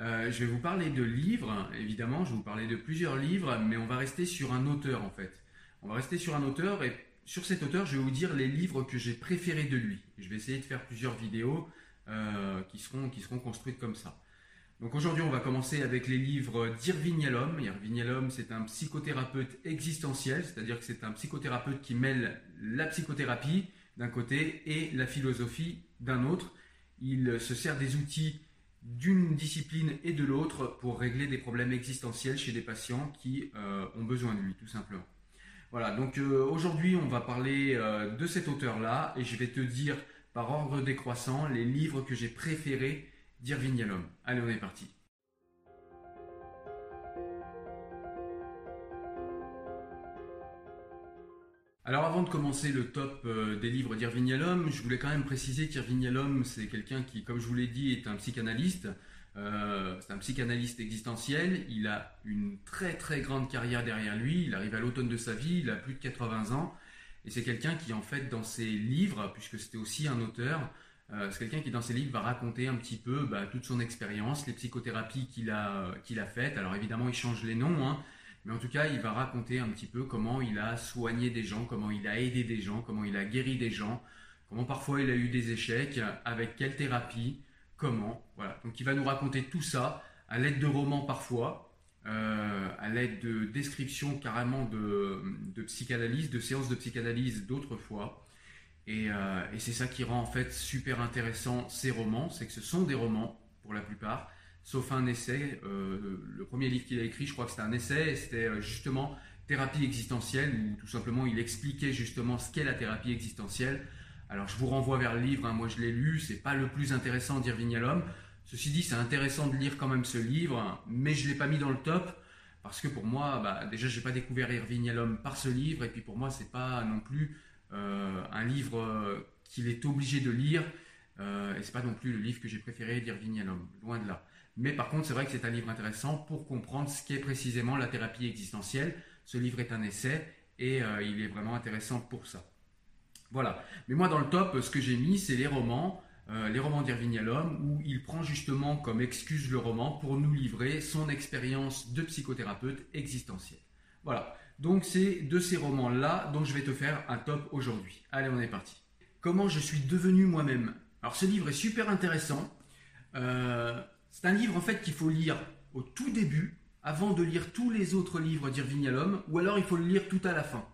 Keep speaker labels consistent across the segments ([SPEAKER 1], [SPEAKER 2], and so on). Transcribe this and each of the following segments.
[SPEAKER 1] Euh, je vais vous parler de livres, évidemment, je vais vous parler de plusieurs livres, mais on va rester sur un auteur en fait. On va rester sur un auteur et sur cet auteur, je vais vous dire les livres que j'ai préférés de lui. Je vais essayer de faire plusieurs vidéos euh, qui, seront, qui seront construites comme ça. Donc aujourd'hui, on va commencer avec les livres d'Irving Yalom. Irving Yalom, c'est un psychothérapeute existentiel, c'est-à-dire que c'est un psychothérapeute qui mêle la psychothérapie d'un côté et la philosophie d'un autre. Il se sert des outils d'une discipline et de l'autre pour régler des problèmes existentiels chez des patients qui euh, ont besoin de lui, tout simplement. Voilà, donc euh, aujourd'hui on va parler euh, de cet auteur-là et je vais te dire par ordre décroissant les livres que j'ai préférés d'Irving Yalom. Allez, on est parti. Alors avant de commencer le top euh, des livres d'Irving Yalom, je voulais quand même préciser qu'Irving Yalom, c'est quelqu'un qui, comme je vous l'ai dit, est un psychanalyste. Euh, c'est un psychanalyste existentiel. Il a une très très grande carrière derrière lui. Il arrive à l'automne de sa vie, il a plus de 80 ans. Et c'est quelqu'un qui, en fait, dans ses livres, puisque c'était aussi un auteur, euh, c'est quelqu'un qui, dans ses livres, va raconter un petit peu bah, toute son expérience, les psychothérapies qu'il a, a faites. Alors évidemment, il change les noms. Hein, mais en tout cas, il va raconter un petit peu comment il a soigné des gens, comment il a aidé des gens, comment il a guéri des gens, comment parfois il a eu des échecs, avec quelle thérapie, comment. Voilà. Donc il va nous raconter tout ça à l'aide de romans parfois, euh, à l'aide de descriptions carrément de, psychanalyse, de séances de psychanalyse d'autres fois. Et, euh, et c'est ça qui rend en fait super intéressant ces romans, c'est que ce sont des romans pour la plupart, sauf un essai. Euh, le premier livre qu'il a écrit, je crois que c'était un essai, c'était euh, justement thérapie existentielle, où tout simplement il expliquait justement ce qu'est la thérapie existentielle. Alors je vous renvoie vers le livre, hein. moi je l'ai lu, c'est pas le plus intéressant d'Irving Yalom. Ceci dit, c'est intéressant de lire quand même ce livre, mais je ne l'ai pas mis dans le top, parce que pour moi, bah, déjà je n'ai pas découvert Irving Yalom par ce livre, et puis pour moi c'est pas non plus euh, un livre qu'il est obligé de lire, et c'est pas non plus le livre que j'ai préféré d'Irving Yalom, loin de là. Mais par contre, c'est vrai que c'est un livre intéressant pour comprendre ce qu'est précisément la thérapie existentielle. Ce livre est un essai et euh, il est vraiment intéressant pour ça. Voilà. Mais moi, dans le top, ce que j'ai mis, c'est les romans, euh, les romans d'Irving Yalom, où il prend justement comme excuse le roman pour nous livrer son expérience de psychothérapeute existentiel. Voilà. Donc, c'est de ces romans-là dont je vais te faire un top aujourd'hui. Allez, on est parti. Comment je suis devenu moi-même? Alors, ce livre est super intéressant. Euh, c'est un livre en fait qu'il faut lire au tout début, avant de lire tous les autres livres d'Irving Yalom, ou alors il faut le lire tout à la fin.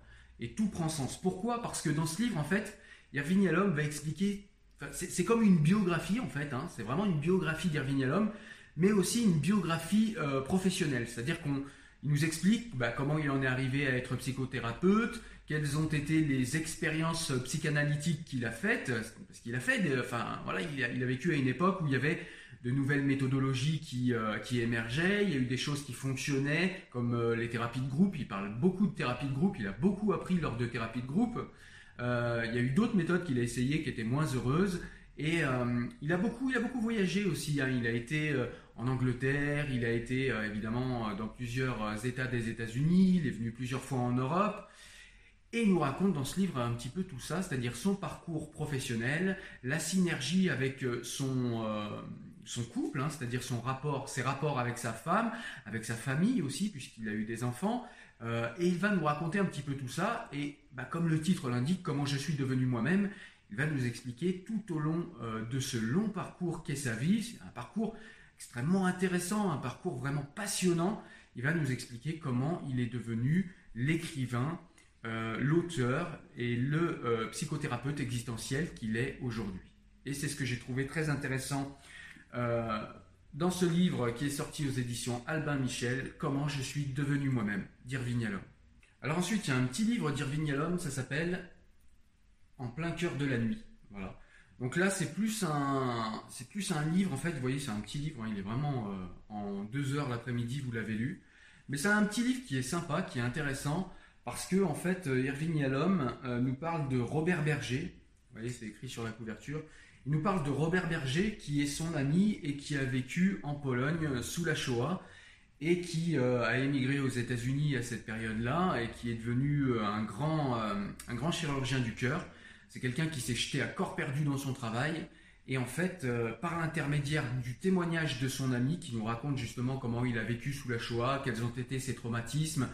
[SPEAKER 1] Et tout prend sens. Pourquoi? Parce que dans ce livre, en fait, Irving Yalom va expliquer. C'est comme une biographie, en fait. Hein, c'est vraiment une biographie d'Irving Yalom, mais aussi une biographie euh, professionnelle. C'est-à-dire qu'on nous explique bah, comment il en est arrivé à être psychothérapeute, quelles ont été les expériences psychanalytiques qu'il a faites, parce qu'il a fait, enfin voilà, il a, vécu à une époque où il y avait de nouvelles méthodologies qui, euh, qui émergeaient, il y a eu des choses qui fonctionnaient, comme euh, les thérapies de groupe, il parle beaucoup de thérapie de groupe, il a beaucoup appris lors de thérapies de groupe, Euh, il y a eu d'autres méthodes qu'il a essayées qui étaient moins heureuses. Et il, a beaucoup, il a beaucoup voyagé aussi. hein. Il a été en Angleterre, il a été évidemment dans plusieurs États des États-Unis, il est venu plusieurs fois en Europe. Et il nous raconte dans ce livre un petit peu tout ça, c'est-à-dire son parcours professionnel, la synergie avec son, son couple, hein, c'est-à-dire son rapport, ses rapports avec sa femme, avec sa famille aussi, puisqu'il a eu des enfants. Euh, et il va nous raconter un petit peu tout ça. Et bah, comme le titre l'indique, comment je suis devenu moi-même, il va nous expliquer tout au long euh, de ce long parcours qu'est sa vie. Un parcours extrêmement intéressant, un parcours vraiment passionnant. Il va nous expliquer comment il est devenu l'écrivain, euh, l'auteur et le psychothérapeute existentiel qu'il est aujourd'hui. Et c'est ce que j'ai trouvé très intéressant euh, dans ce livre qui est sorti aux éditions Albin Michel, Comment je suis devenu moi-même, d'Irving Yalom. Alors ensuite, il y a un petit livre d'Irving Yalom, ça s'appelle En plein cœur de la nuit. Voilà. Donc là, c'est plus un, c'est plus un livre en fait. Vous voyez, c'est un petit livre. hein, il est vraiment euh, en deux heures l'après-midi. Vous l'avez lu. Mais c'est un petit livre qui est sympa, qui est intéressant parce que en fait, euh, Irving Yalom nous parle de Robert Berger. Vous voyez, c'est écrit sur la couverture. Il nous parle de Robert Berger, qui est son ami et qui a vécu en Pologne euh, sous la Shoah et qui euh, a émigré aux États-Unis à cette période-là et qui est devenu euh, un grand, un grand chirurgien du cœur. C'est quelqu'un qui s'est jeté à corps perdu dans son travail. Et en fait, par l'intermédiaire du témoignage de son ami qui nous raconte justement comment il a vécu sous la Shoah, quels ont été ses traumatismes,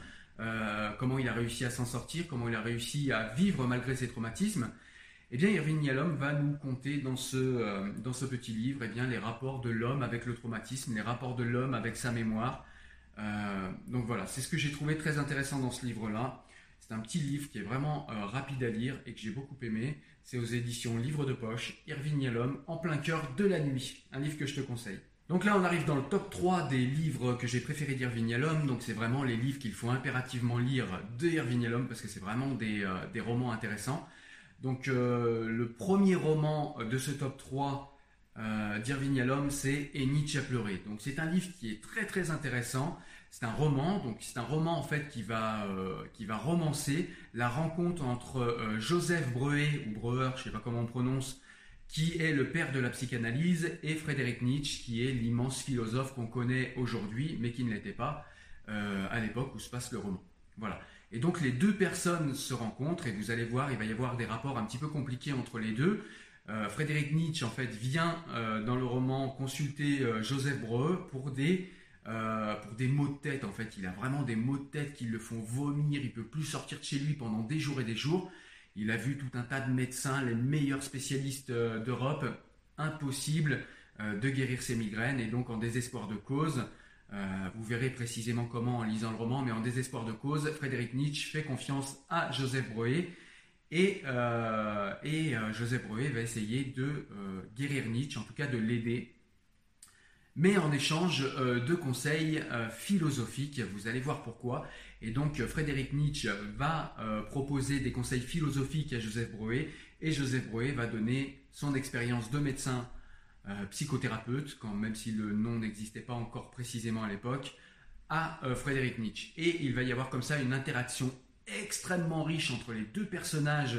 [SPEAKER 1] comment il a réussi à s'en sortir, comment il a réussi à vivre malgré ses traumatismes, eh bien, Irving Yalom va nous conter dans ce, euh, dans ce petit livre eh bien, les rapports de l'homme avec le traumatisme, les rapports de l'homme avec sa mémoire. Euh, donc voilà, c'est ce que j'ai trouvé très intéressant dans ce livre-là. C'est un petit livre qui est vraiment euh, rapide à lire et que j'ai beaucoup aimé. C'est aux éditions Livre de Poche, Irving Yalom, En plein cœur de la nuit. Un livre que je te conseille. Donc là, on arrive dans le top 3 des livres que j'ai préféré d'Irving Yalom. Donc c'est vraiment les livres qu'il faut impérativement lire de Irving Yalom parce que c'est vraiment des, des romans intéressants. Donc euh, le premier roman de ce top 3 euh, d'Irving c'est Et Nietzsche a pleuré. Donc c'est un livre qui est très très intéressant. C'est un roman, donc c'est un roman en fait qui va euh, qui va romancer la rencontre entre euh, Joseph Breuer ou Breuer, je sais pas comment on prononce, qui est le père de la psychanalyse, et Frédéric Nietzsche, qui est l'immense philosophe qu'on connaît aujourd'hui, mais qui ne l'était pas à l'époque où se passe le roman. Voilà. Et donc les deux personnes se rencontrent et vous allez voir, il va y avoir des rapports un petit peu compliqués entre les deux. Euh, Frédéric Nietzsche en fait vient euh, dans le roman consulter euh, Joseph Breuer pour des pour des maux de tête en fait. Il a vraiment des maux de tête qui le font vomir. Il peut plus sortir de chez lui pendant des jours et des jours. Il a vu tout un tas de médecins, les meilleurs spécialistes d'Europe. Impossible de guérir ses migraines et donc en désespoir de cause. Euh, vous verrez précisément comment en lisant le roman, mais en désespoir de cause, Frédéric Nietzsche fait confiance à Joseph Breuer et, euh, euh, Joseph Breuer va essayer de guérir Nietzsche, en tout cas de l'aider, mais en échange de conseils philosophiques. Vous allez voir pourquoi. Et donc Frédéric Nietzsche va proposer des conseils philosophiques à Joseph Breuer et Joseph Breuer va donner son expérience de médecin psychothérapeute, quand même si le nom n'existait pas encore précisément à l'époque, à euh, Frédéric Nietzsche. Et il va y avoir comme ça une interaction extrêmement riche entre les deux personnages,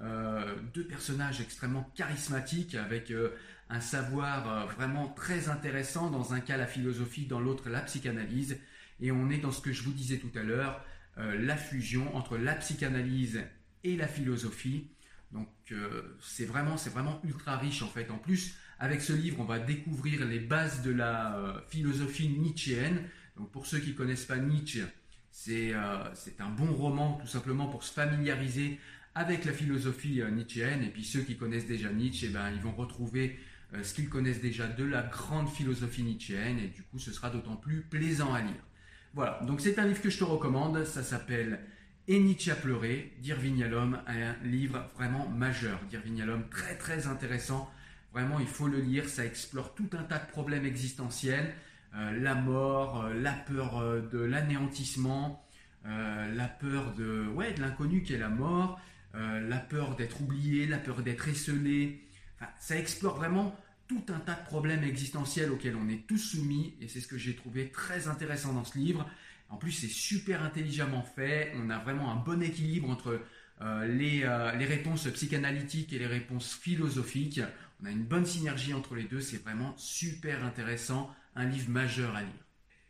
[SPEAKER 1] euh, deux personnages extrêmement charismatiques avec euh, un savoir euh, vraiment très intéressant. Dans un cas la philosophie, dans l'autre la psychanalyse. Et on est dans ce que je vous disais tout à l'heure, euh, la fusion entre la psychanalyse et la philosophie. Donc euh, c'est vraiment, c'est vraiment ultra riche en fait. En plus, avec ce livre, on va découvrir les bases de la euh, philosophie nietzschéenne. Donc pour ceux qui connaissent pas Nietzsche, c'est euh, c'est un bon roman tout simplement pour se familiariser avec la philosophie euh, nietzschéenne. Et puis ceux qui connaissent déjà Nietzsche, eh ben, ils vont retrouver ce qu'ils connaissent déjà de la grande philosophie nietzschéenne. Et du coup, ce sera d'autant plus plaisant à lire. Voilà, donc c'est un livre que je te recommande. Ça s'appelle Et Nietzsche a pleuré d'Irving Yalom, un livre vraiment majeur. D'Irving Yalom, très très intéressant. Vraiment, il faut le lire. Ça explore tout un tas de problèmes existentiels. Euh, la mort, euh, la peur euh, de l'anéantissement, la peur de, ouais, de l'inconnu qui est la mort, la peur d'être oublié, la peur d'être esselé. Enfin, ça explore vraiment tout un tas de problèmes existentiels auxquels on est tous soumis et c'est ce que j'ai trouvé très intéressant dans ce livre. En plus, c'est super intelligemment fait. On a vraiment un bon équilibre entre les réponses psychanalytiques et les réponses philosophiques. On a une bonne synergie entre les deux, c'est vraiment super intéressant, un livre majeur à lire.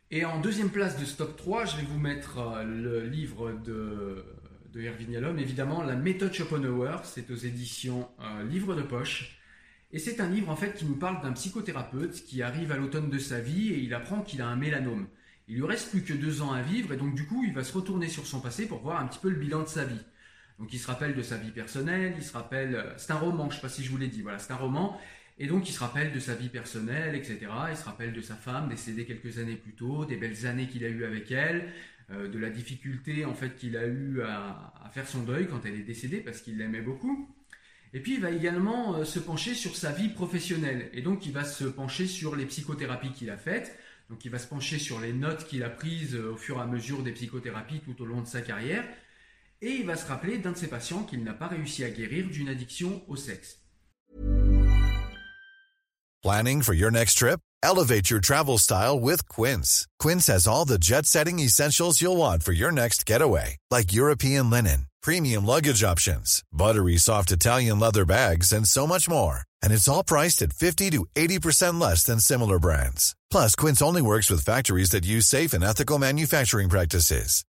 [SPEAKER 1] Et en deuxième place de Stock 3, je vais vous mettre le livre de, de Erwin Yalom, évidemment, La méthode Schopenhauer, c'est aux éditions Livre de Poche. Et c'est un livre en fait qui nous parle d'un psychothérapeute qui arrive à l'automne de sa vie et il apprend qu'il a un mélanome. Il lui reste plus que deux ans à vivre et donc du coup il va se retourner sur son passé pour voir un petit peu le bilan de sa vie. Donc il se rappelle de sa vie personnelle, il se rappelle, euh, c'est un roman, je sais pas si je vous l'ai dit, voilà, c'est un roman, et donc il se rappelle de sa vie personnelle, etc. Il se rappelle de sa femme décédée quelques années plus tôt, des belles années qu'il a eues avec elle, euh, de la difficulté en fait qu'il a eu à, faire son deuil quand elle est décédée parce qu'il l'aimait beaucoup. Et puis il va également euh, se pencher sur sa vie professionnelle. Et donc il va se pencher sur les psychothérapies qu'il a faites. Donc il va se pencher sur les notes qu'il a prises au fur et à mesure des psychothérapies tout au long de sa carrière. Et il va se rappeler d'un de ses patients qu'il n'a pas réussi à guérir d'une addiction au sexe.
[SPEAKER 2] Planning for your next trip? Elevate your travel style with Quince. Quince has all the jet-setting essentials you'll want for your next getaway, like European linen premium luggage options, buttery soft Italian leather bags, and so much more. And it's all priced at 50 to 80% less than similar brands. Plus, Quince only works with factories that use safe and ethical manufacturing practices.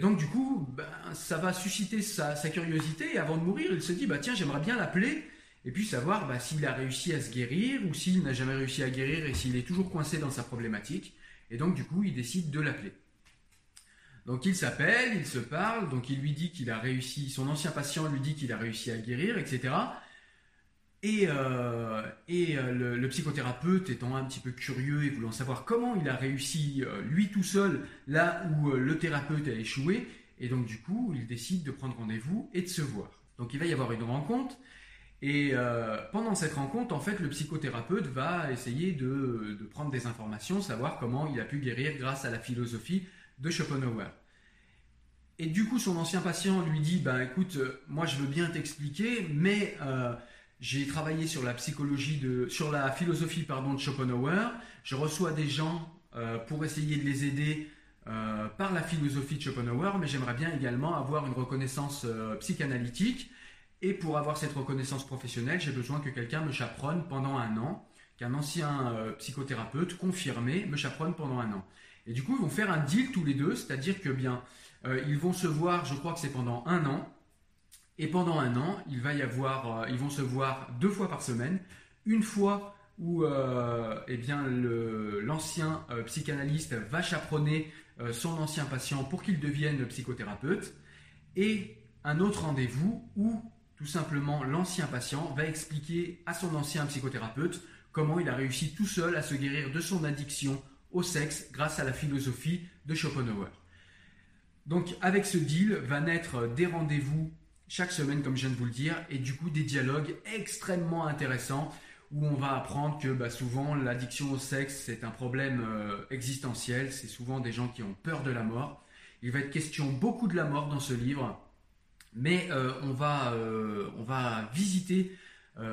[SPEAKER 1] Et donc, du coup, ben, ça va susciter sa, curiosité. Et avant de mourir, il se dit bah, tiens, j'aimerais bien l'appeler et puis savoir bah, s'il a réussi à se guérir ou s'il n'a jamais réussi à guérir et s'il est toujours coincé dans sa problématique. Et donc, du coup, il décide de l'appeler. Donc, il s'appelle, il se parle, donc il lui dit qu'il a réussi, son ancien patient lui dit qu'il a réussi à guérir, etc. Et, euh, euh, le, psychothérapeute étant un petit peu curieux et voulant savoir comment il a réussi euh, lui tout seul là où le thérapeute a échoué, et donc du coup il décide de prendre rendez-vous et de se voir. Donc il va y avoir une rencontre, et pendant cette rencontre, en fait, le psychothérapeute va essayer de, prendre des informations, savoir comment il a pu guérir grâce à la philosophie de Schopenhauer. Et du coup, son ancien patient lui dit, ben écoute, moi je veux bien t'expliquer, mais j'ai travaillé sur la psychologie de, sur la philosophie pardon de Schopenhauer. Je reçois des gens euh, pour essayer de les aider euh, par la philosophie de Schopenhauer, mais j'aimerais bien également avoir une reconnaissance euh, psychanalytique. Et pour avoir cette reconnaissance professionnelle, j'ai besoin que quelqu'un me chaperonne pendant un an, qu'un ancien psychothérapeute confirmé me chaperonne pendant un an. Et du coup, ils vont faire un deal tous les deux, c'est-à-dire que bien, ils vont se voir, je crois que c'est pendant un an, et pendant un an, euh, ils vont se voir deux fois par semaine. Une fois où euh, eh bien, l'ancien euh, psychanalyste va chaperonner son ancien patient pour qu'il devienne psychothérapeute. Et un autre rendez-vous où tout simplement l'ancien patient va expliquer à son ancien psychothérapeute comment il a réussi tout seul à se guérir de son addiction au sexe grâce à la philosophie de Schopenhauer. Donc avec ce deal va naître des rendez-vous chaque semaine, comme je viens de vous le dire, et du coup des dialogues extrêmement intéressants où on va apprendre que bah, souvent l'addiction au sexe c'est un problème euh, existentiel, c'est souvent des gens qui ont peur de la mort. Il va être question beaucoup de la mort dans ce livre, mais euh, on, va, euh, on va visiter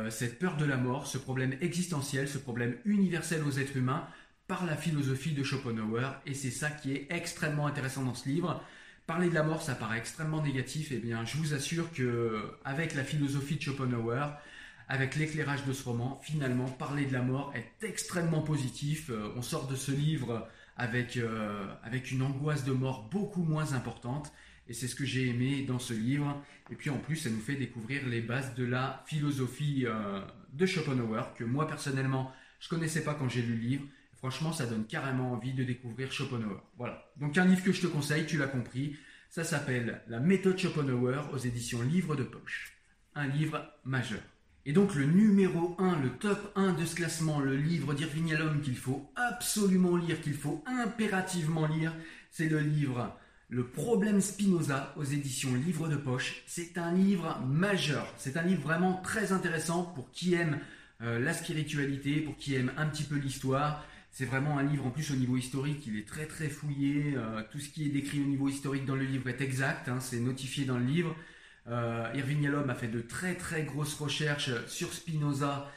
[SPEAKER 1] cette peur de la mort, ce problème existentiel, ce problème universel aux êtres humains par la philosophie de Schopenhauer, et c'est ça qui est extrêmement intéressant dans ce livre. Parler de la mort, ça paraît extrêmement négatif. Eh bien, je vous assure que avec la philosophie de Schopenhauer, avec l'éclairage de ce roman, finalement, parler de la mort est extrêmement positif. Euh, on sort de ce livre avec, euh, avec une angoisse de mort beaucoup moins importante. Et c'est ce que j'ai aimé dans ce livre. Et puis en plus, ça nous fait découvrir les bases de la philosophie euh, de Schopenhauer, que moi personnellement, je connaissais pas quand j'ai lu le livre. Franchement, ça donne carrément envie de découvrir Schopenhauer. Voilà. Donc un livre que je te conseille, tu l'as compris, ça s'appelle La méthode Schopenhauer aux éditions Livre de Poche. Un livre majeur. Et donc le numéro 1, le top 1 de ce classement, le livre d'Irving Yalom qu'il faut absolument lire, qu'il faut impérativement lire, c'est le livre Le problème Spinoza aux éditions Livre de Poche. C'est un livre majeur, c'est un livre vraiment très intéressant pour qui aime euh, la spiritualité, pour qui aime un petit peu l'histoire. C'est vraiment un livre en plus au niveau historique, il est très très fouillé, euh, tout ce qui est décrit au niveau historique dans le livre est exact, hein, c'est notifié dans le livre. Euh, Irving Yalom a fait de très très grosses recherches sur Spinoza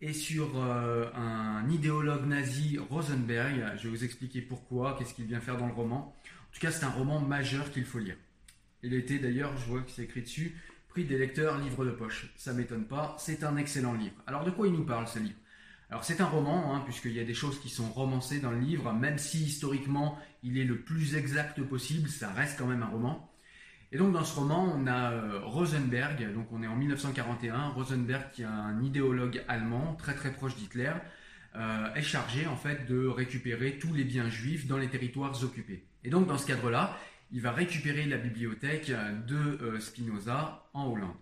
[SPEAKER 1] et sur euh, un idéologue nazi, Rosenberg. Je vais vous expliquer pourquoi, qu'est-ce qu'il vient faire dans le roman. En tout cas, c'est un roman majeur qu'il faut lire. Il été d'ailleurs, je vois que c'est écrit dessus, prix des lecteurs livre de poche. Ça m'étonne pas, c'est un excellent livre. Alors de quoi il nous parle ce livre? Alors c'est un roman, hein, puisqu'il y a des choses qui sont romancées dans le livre, même si historiquement il est le plus exact possible, ça reste quand même un roman. Et donc dans ce roman, on a euh, Rosenberg, donc on est en 1941, Rosenberg qui est un idéologue allemand très très proche d'Hitler, euh, est chargé en fait de récupérer tous les biens juifs dans les territoires occupés. Et donc dans ce cadre-là, il va récupérer la bibliothèque de euh, Spinoza en Hollande.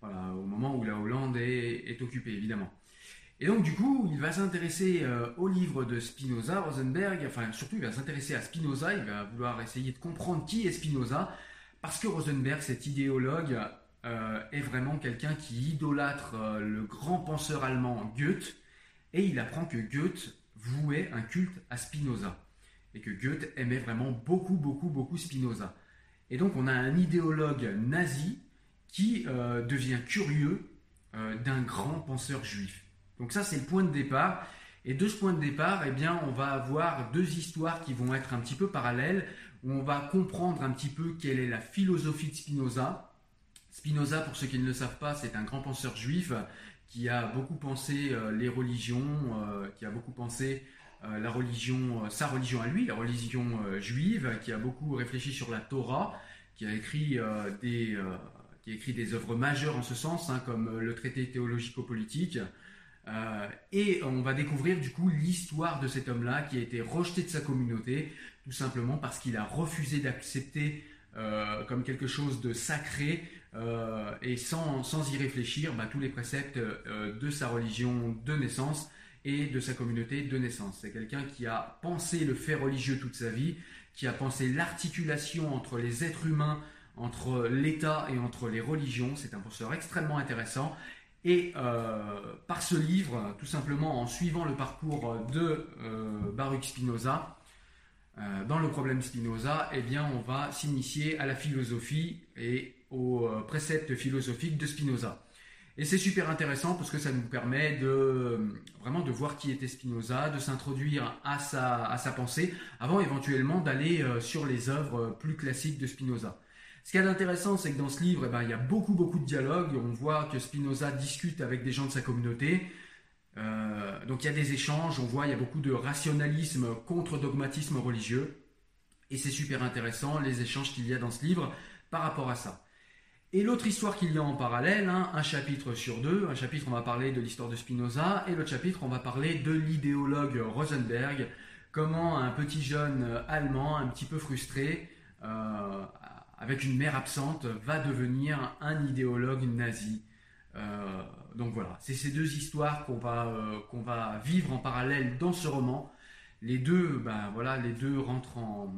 [SPEAKER 1] Voilà, au moment où la Hollande est, est occupée évidemment. Et donc du coup, il va s'intéresser au livre de Spinoza, Rosenberg, enfin surtout il va s'intéresser à Spinoza, il va vouloir essayer de comprendre qui est Spinoza, parce que Rosenberg, cet idéologue, euh, est vraiment quelqu'un qui idolâtre euh, le grand penseur allemand Goethe, et il apprend que Goethe vouait un culte à Spinoza, et que Goethe aimait vraiment beaucoup, beaucoup, beaucoup Spinoza. Et donc on a un idéologue nazi qui euh, devient curieux d'un grand penseur juif. Donc ça c'est le point de départ. Et de ce point de départ, eh bien, on va avoir deux histoires qui vont être un petit peu parallèles, où on va comprendre un petit peu quelle est la philosophie de Spinoza. Spinoza, pour ceux qui ne le savent pas, c'est un grand penseur juif qui a beaucoup pensé euh, les religions, euh, qui a beaucoup pensé euh, la religion, sa religion à lui, la religion juive, qui a beaucoup réfléchi sur la Torah, qui a écrit des qui a écrit des œuvres majeures en ce sens, hein, comme le traité théologico-politique. Et on va découvrir du coup l'histoire de cet homme-là qui a été rejeté de sa communauté, tout simplement parce qu'il a refusé d'accepter euh, comme quelque chose de sacré euh, et sans, y réfléchir bah, tous les préceptes euh, de sa religion de naissance et de sa communauté de naissance. C'est quelqu'un qui a pensé le fait religieux toute sa vie, qui a pensé l'articulation entre les êtres humains, entre l'État et entre les religions. C'est un penseur extrêmement intéressant. Et par ce livre, tout simplement en suivant le parcours de Baruch Spinoza, euh, dans le problème Spinoza, eh bien, on va s'initier à la philosophie et aux euh, préceptes philosophiques de Spinoza. Et c'est super intéressant parce que ça nous permet de euh, vraiment de voir qui était Spinoza, de s'introduire à sa, à sa pensée, avant éventuellement d'aller sur les œuvres plus classiques de Spinoza. Ce qui est intéressant, c'est que dans ce livre, eh ben, il y a beaucoup, beaucoup de dialogues. On voit que Spinoza discute avec des gens de sa communauté. Euh, donc il y a des échanges, on voit il y a beaucoup de rationalisme contre dogmatisme religieux. Et c'est super intéressant les échanges qu'il y a dans ce livre par rapport à ça. Et l'autre histoire qu'il y a en parallèle, hein, un chapitre sur deux, un chapitre on va parler de l'histoire de Spinoza, et l'autre chapitre on va parler de l'idéologue Rosenberg, comment un petit jeune allemand un petit peu frustré, euh, avec une mère absente, va devenir un idéologue nazi. Euh, donc voilà, c'est ces deux histoires qu'on va, euh, qu'on va vivre en parallèle dans ce roman. Les deux, ben voilà, les deux rentrent en,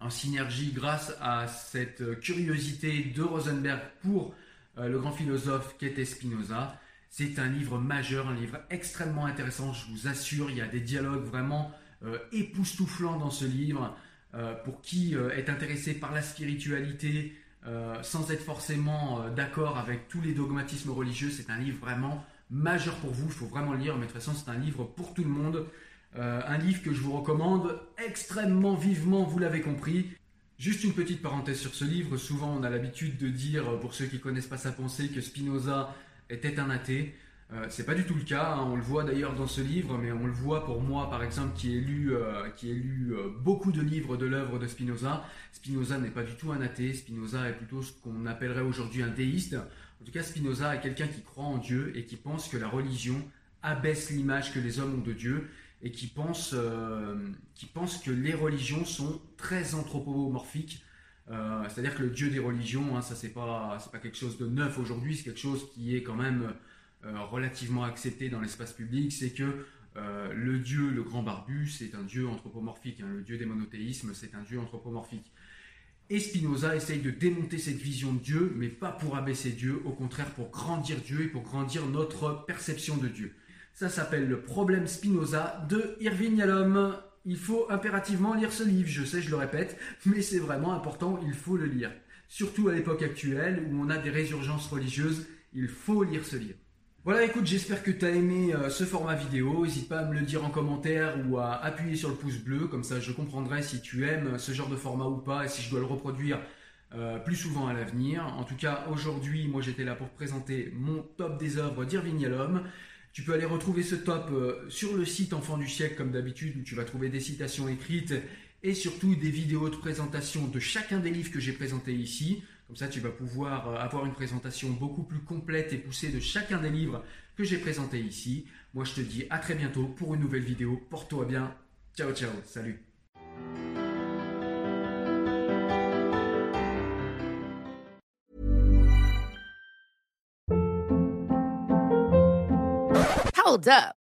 [SPEAKER 1] en synergie grâce à cette curiosité de Rosenberg pour euh, le grand philosophe qu'était Spinoza. C'est un livre majeur, un livre extrêmement intéressant, je vous assure. Il y a des dialogues vraiment époustouflants dans ce livre. Pour qui est intéressé par la spiritualité, euh, sans être forcément euh, d'accord avec tous les dogmatismes religieux. C'est un livre vraiment majeur pour vous, il faut vraiment le lire, mais de toute c'est un livre pour tout le monde. Euh, un livre que je vous recommande extrêmement vivement, vous l'avez compris. Juste une petite parenthèse sur ce livre, souvent on a l'habitude de dire, pour ceux qui connaissent pas sa pensée, que Spinoza était un athée. Euh, c'est pas du tout le cas, hein. on le voit d'ailleurs dans ce livre, mais on le voit pour moi par exemple qui ai lu, euh, euh, beaucoup de livres de l'œuvre de Spinoza. Spinoza n'est pas du tout un athée, Spinoza est plutôt ce qu'on appellerait aujourd'hui un déiste. En tout cas, Spinoza est quelqu'un qui croit en Dieu et qui pense que la religion abaisse l'image que les hommes ont de Dieu et qui pense, pense que les religions sont très anthropomorphiques. C'est-à-dire que le Dieu des religions, hein, ça c'est pas quelque chose de neuf aujourd'hui, c'est quelque chose qui est quand même relativement accepté dans l'espace public, c'est que le dieu, le grand barbu, c'est un dieu anthropomorphique. Hein. Le dieu des monothéismes, c'est un dieu anthropomorphique. Et Spinoza essaye de démonter cette vision de Dieu, mais pas pour abaisser Dieu, au contraire pour grandir Dieu et pour grandir notre perception de Dieu. Ça s'appelle le problème Spinoza de Irving Yalom. Il faut impérativement lire ce livre, je sais, je le répète, mais c'est vraiment important, il faut le lire. Surtout à l'époque actuelle où on a des résurgences religieuses, il faut lire ce livre. Voilà, écoute, j'espère que tu as aimé euh, ce format vidéo. N'hésite pas à me le dire en commentaire ou à appuyer sur le pouce bleu, comme ça je comprendrai si tu aimes ce genre de format ou pas et si je dois le reproduire euh, plus souvent à l'avenir. En tout cas, aujourd'hui, moi j'étais là pour présenter mon top des œuvres d'Irving Yalom. Tu peux aller retrouver ce top euh, sur le site Enfant du siècle comme d'habitude où tu vas trouver des citations écrites et surtout des vidéos de présentation de chacun des livres que j'ai présentés ici. Comme ça, tu vas pouvoir euh, avoir une présentation beaucoup plus complète et poussée de chacun des livres que j'ai présentés ici. Moi, je te dis à très bientôt pour une nouvelle vidéo. Porte-toi bien. Ciao, ciao. Salut.
[SPEAKER 3] Hold up.